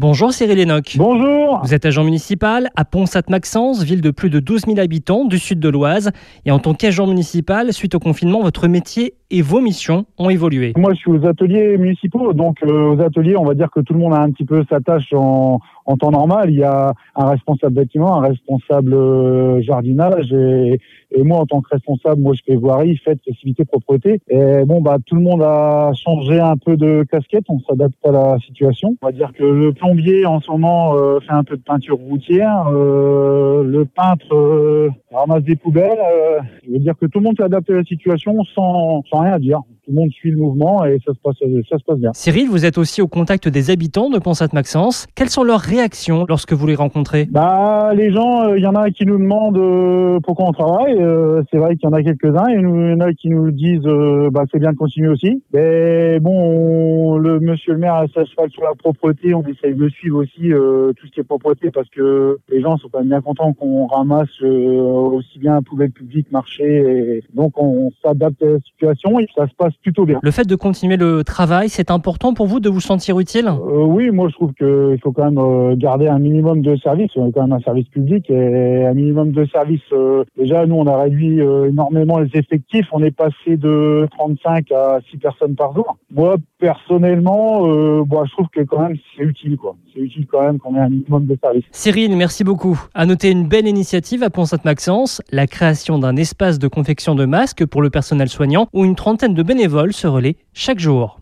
Bonjour Cyril Enoch. Bonjour. Vous êtes agent municipal à Pont-Sainte-Maxence, ville de plus de 12 000 habitants du sud de l'Oise. Et en tant qu'agent municipal, suite au confinement, votre métier et vos missions ont évolué. Moi, je suis aux ateliers municipaux. Donc, euh, aux ateliers, on va dire que tout le monde a un petit peu sa tâche en, en temps normal. Il y a un responsable bâtiment, un responsable euh, jardinage et, et moi, en tant que responsable, moi, je fais voirie, fête, festivité, propreté. Et bon, bah, tout le monde a changé un peu de casquette. On s'adapte à la situation. On va dire que le plombier, en ce moment, euh, fait un peu de peinture routière. Euh, le peintre euh, ramasse des poubelles. Euh, je veux dire que tout le monde s'adapte à la situation sans, sans rien dire. Tout le monde suit le mouvement et ça se passe, ça se passe bien. Cyril, vous êtes aussi au contact des habitants de Pont-Sainte-Maxence. Quelles sont leurs réactions lorsque vous les rencontrez? Bah, les gens, il y en a qui nous demandent euh, pourquoi on travaille. Euh, c'est vrai qu'il y en a quelques-uns et il y en a qui nous disent euh, bah c'est bien de continuer aussi. Mais bon, on- le monsieur le maire a sa cheval sur la propreté. On essaye de suivre aussi euh, tout ce qui est propreté parce que les gens sont quand même bien contents qu'on ramasse euh, aussi bien poubelle publique, marché. Et donc on s'adapte à la situation et ça se passe plutôt bien. Le fait de continuer le travail, c'est important pour vous de vous sentir utile? Euh, oui, moi je trouve qu'il faut quand même euh, garder un minimum de service. On est quand même un service public et un minimum de service. euh, déjà, nous on a réduit énormément les effectifs. On est passé de 35 à 6 personnes par jour. Moi personnellement, euh, bon, je trouve que quand même c'est utile quoi. C'est utile quand même qu'on ait un minimum de service. Cyril, merci beaucoup. À noter une belle initiative à Pont-Sainte-Maxence, la création d'un espace de confection de masques pour le personnel soignant où une trentaine de bénévoles se relaient chaque jour.